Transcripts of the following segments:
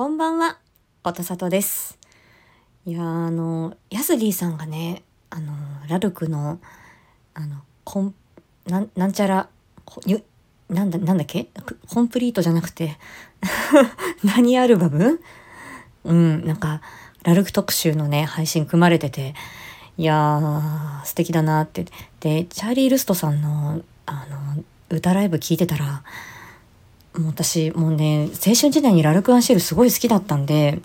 こんばんは、ことさとです。いやあの、ヤスリーさんがね、あの、ラルクの、あの、コン、なん、なんちゃら、こゆなんだ、なんだっけ？コンプリートじゃなくて、何アルバム？うん、なんか、ラルク特集のね、配信組まれてて、いやー、素敵だなって。で、チャーリー・ルストさんの、あの、歌ライブ聞いてたら、もう私、もうね、青春時代にラルク・アンシェルすごい好きだったんで、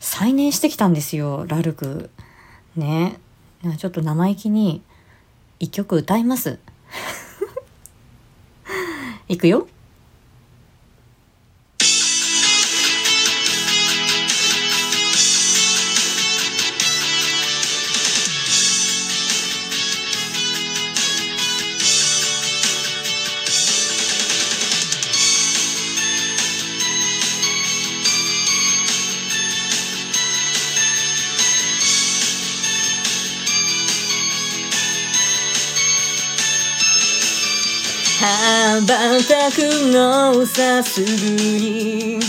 再燃してきたんですよ、ラルク。ね。ちょっと生意気に一曲歌います。いくよ。羽ばたくのさすぐに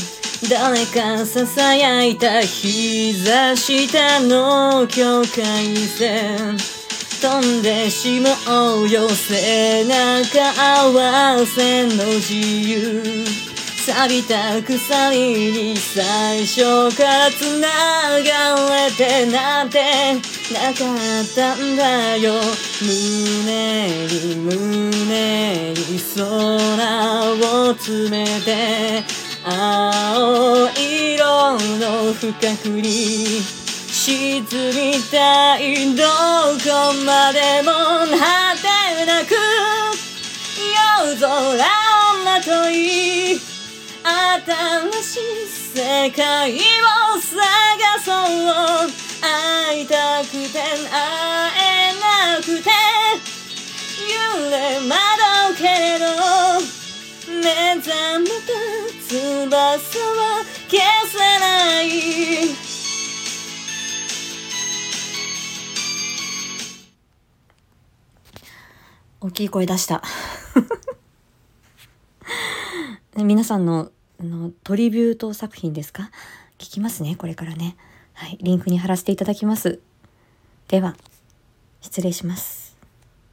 誰かささやいた膝下の境界線飛んでしまおうよ背中合わせの自由錆びた鎖に最初から繋がれてなんてなかったんだよ胸空を詰めて青色の深くに沈みたいどこまでも果てなく夜空をまとい新しい世界を探そう。会いたくて会えなくて揺れ惑うけれど目覚めた翼は消せない。大きい声出した。皆さんのあのトリビュート作品ですか？聞きますねこれからね。はいリンクに貼らせていただきます。では失礼します。